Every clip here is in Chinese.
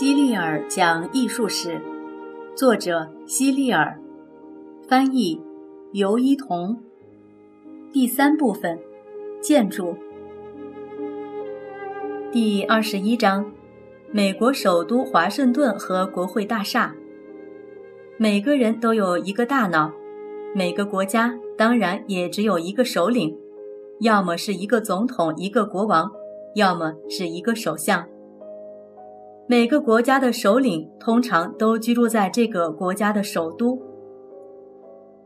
希利尔讲艺术史，作者希利尔，翻译尤一彤。第三部分，建筑。第二十一章，美国首都华盛顿和国会大厦。每个人都有一个大脑，每个国家当然也只有一个首领，要么是一个总统，一个国王，要么是一个首相。每个国家的首领通常都居住在这个国家的首都。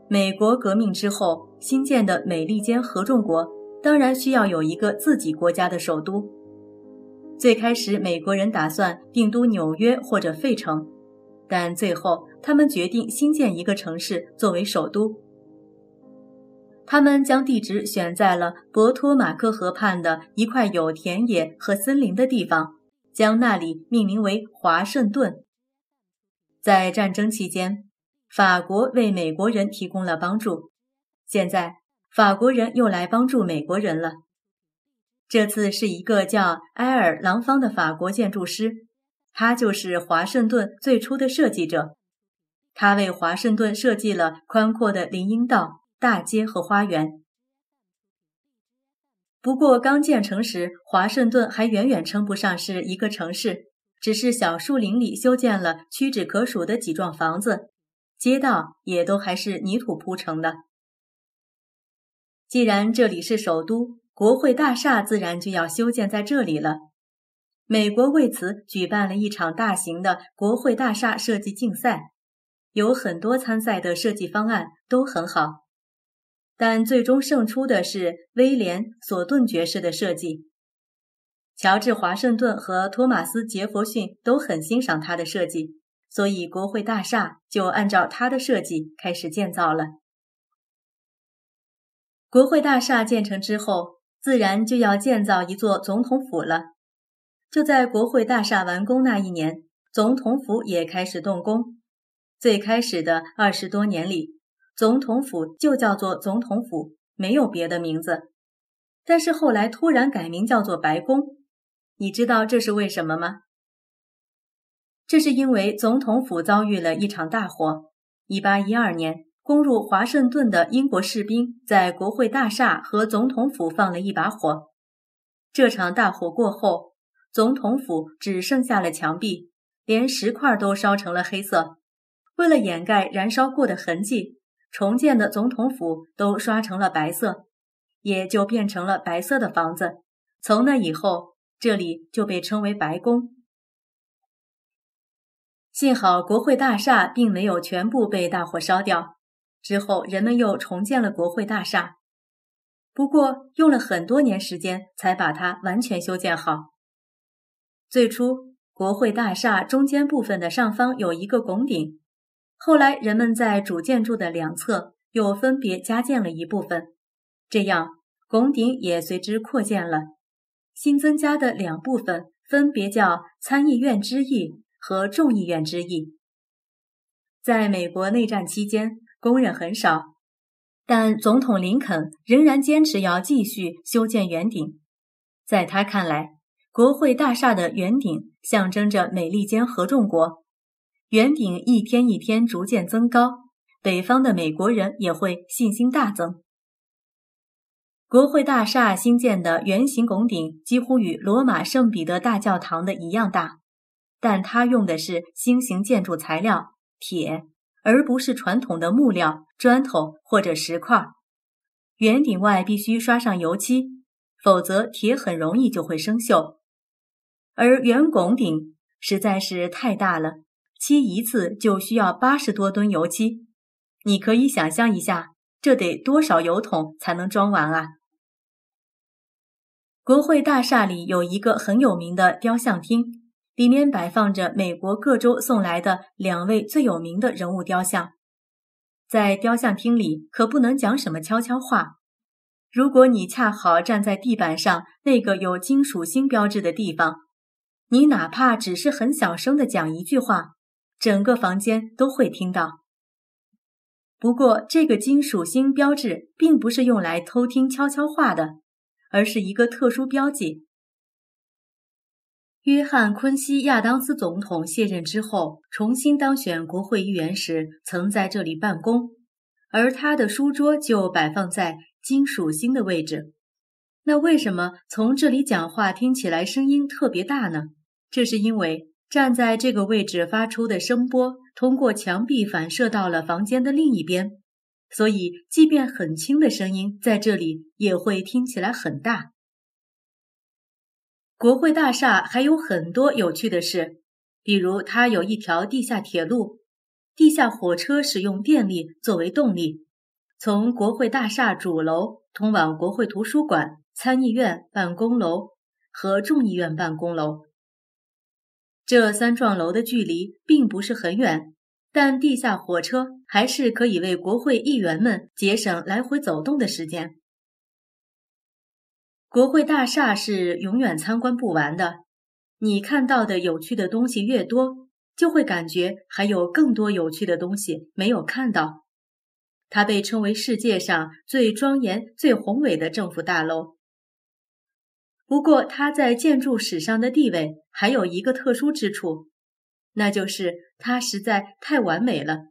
美国革命之后新建的美利坚合众国当然需要有一个自己国家的首都。最开始，美国人打算定都纽约或者费城，但最后他们决定新建一个城市作为首都。他们将地址选在了博托马克河畔的一块有田野和森林的地方。将那里命名为华盛顿。在战争期间，法国为美国人提供了帮助，现在法国人又来帮助美国人了。这次是一个叫埃尔·朗方的法国建筑师，他就是华盛顿最初的设计者。他为华盛顿设计了宽阔的林荫道、大街和花园。不过，刚建成时，华盛顿还远远称不上是一个城市，只是小树林里修建了屈指可数的几幢房子，街道也都还是泥土铺成的。既然这里是首都，国会大厦自然就要修建在这里了。美国为此举办了一场大型的国会大厦设计竞赛，有很多参赛的设计方案都很好。但最终胜出的是威廉·索顿爵士的设计。乔治·华盛顿和托马斯·杰弗逊都很欣赏他的设计，所以国会大厦就按照他的设计开始建造了。国会大厦建成之后，自然就要建造一座总统府了。就在国会大厦完工那一年，总统府也开始动工。最开始的二十多年里。总统府就叫做总统府，没有别的名字。但是后来突然改名叫做白宫，你知道这是为什么吗？这是因为总统府遭遇了一场大火。一八一二年，攻入华盛顿的英国士兵在国会大厦和总统府放了一把火。这场大火过后，总统府只剩下了墙壁，连石块都烧成了黑色。为了掩盖燃烧过的痕迹。重建的总统府都刷成了白色，也就变成了白色的房子。从那以后，这里就被称为白宫。幸好国会大厦并没有全部被大火烧掉，之后人们又重建了国会大厦，不过用了很多年时间才把它完全修建好。最初，国会大厦中间部分的上方有一个拱顶。后来，人们在主建筑的两侧又分别加建了一部分，这样拱顶也随之扩建了。新增加的两部分分别叫参议院之翼和众议院之翼。在美国内战期间，工人很少，但总统林肯仍然坚持要继续修建圆顶。在他看来，国会大厦的圆顶象征着美利坚合众国。圆顶一天一天逐渐增高，北方的美国人也会信心大增。国会大厦新建的圆形拱顶几乎与罗马圣彼得大教堂的一样大，但它用的是新型建筑材料铁，而不是传统的木料砖头或者石块。圆顶外必须刷上油漆，否则铁很容易就会生锈。而圆拱顶实在是太大了。漆一次就需要八十多吨油漆，你可以想象一下，这得多少油桶才能装完啊？国会大厦里有一个很有名的雕像厅，里面摆放着美国各州送来的两位最有名的人物雕像。在雕像厅里可不能讲什么悄悄话，如果你恰好站在地板上那个有金属星标志的地方，你哪怕只是很小声的讲一句话。整个房间都会听到。不过，这个金属星标志并不是用来偷听悄悄话的，而是一个特殊标记。约翰·昆西亚当斯总统卸任之后，重新当选国会议员时，曾在这里办公，而他的书桌就摆放在金属星的位置。那为什么从这里讲话听起来声音特别大呢？这是因为站在这个位置发出的声波，通过墙壁反射到了房间的另一边。所以，即便很轻的声音在这里也会听起来很大。国会大厦还有很多有趣的事，比如它有一条地下铁路，地下火车使用电力作为动力，从国会大厦主楼通往国会图书馆、参议院办公楼和众议院办公楼。这三幢楼的距离并不是很远。但地下火车还是可以为国会议员们节省来回走动的时间。国会大厦是永远参观不完的，你看到的有趣的东西越多，就会感觉还有更多有趣的东西没有看到。它被称为世界上最庄严、最宏伟的政府大楼。不过，它在建筑史上的地位还有一个特殊之处。那就是它实在太完美了。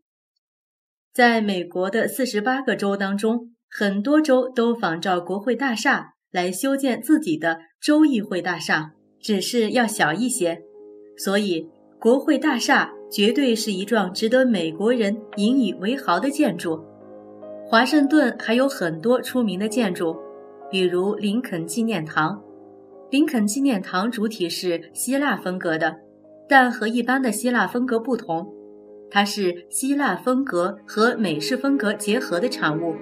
在美国的四十八个州当中，很多州都仿照国会大厦来修建自己的州议会大厦，只是要小一些。所以，国会大厦绝对是一幢值得美国人引以为豪的建筑。华盛顿还有很多出名的建筑，比如林肯纪念堂。林肯纪念堂主体是希腊风格的。但和一般的希腊风格不同，它是希腊风格和美式风格结合的产物。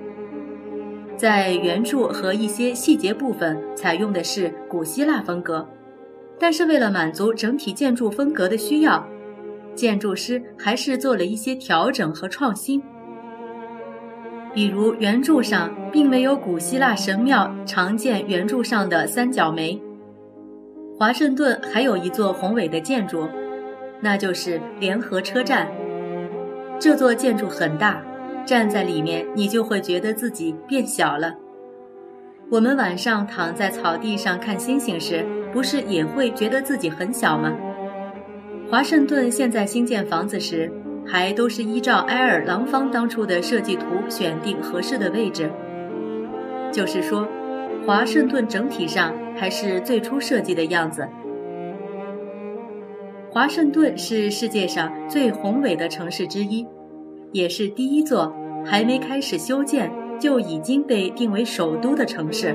在圆柱和一些细节部分采用的是古希腊风格，但是为了满足整体建筑风格的需要，建筑师还是做了一些调整和创新。比如圆柱上并没有古希腊神庙常见圆柱上的三角梅。华盛顿还有一座宏伟的建筑，那就是联合车站。这座建筑很大，站在里面你就会觉得自己变小了。我们晚上躺在草地上看星星时，不是也会觉得自己很小吗？华盛顿现在新建房子时，还都是依照埃尔廊坊当初的设计图选定合适的位置，就是说。华盛顿整体上还是最初设计的样子。华盛顿是世界上最宏伟的城市之一，也是第一座还没开始修建就已经被定为首都的城市。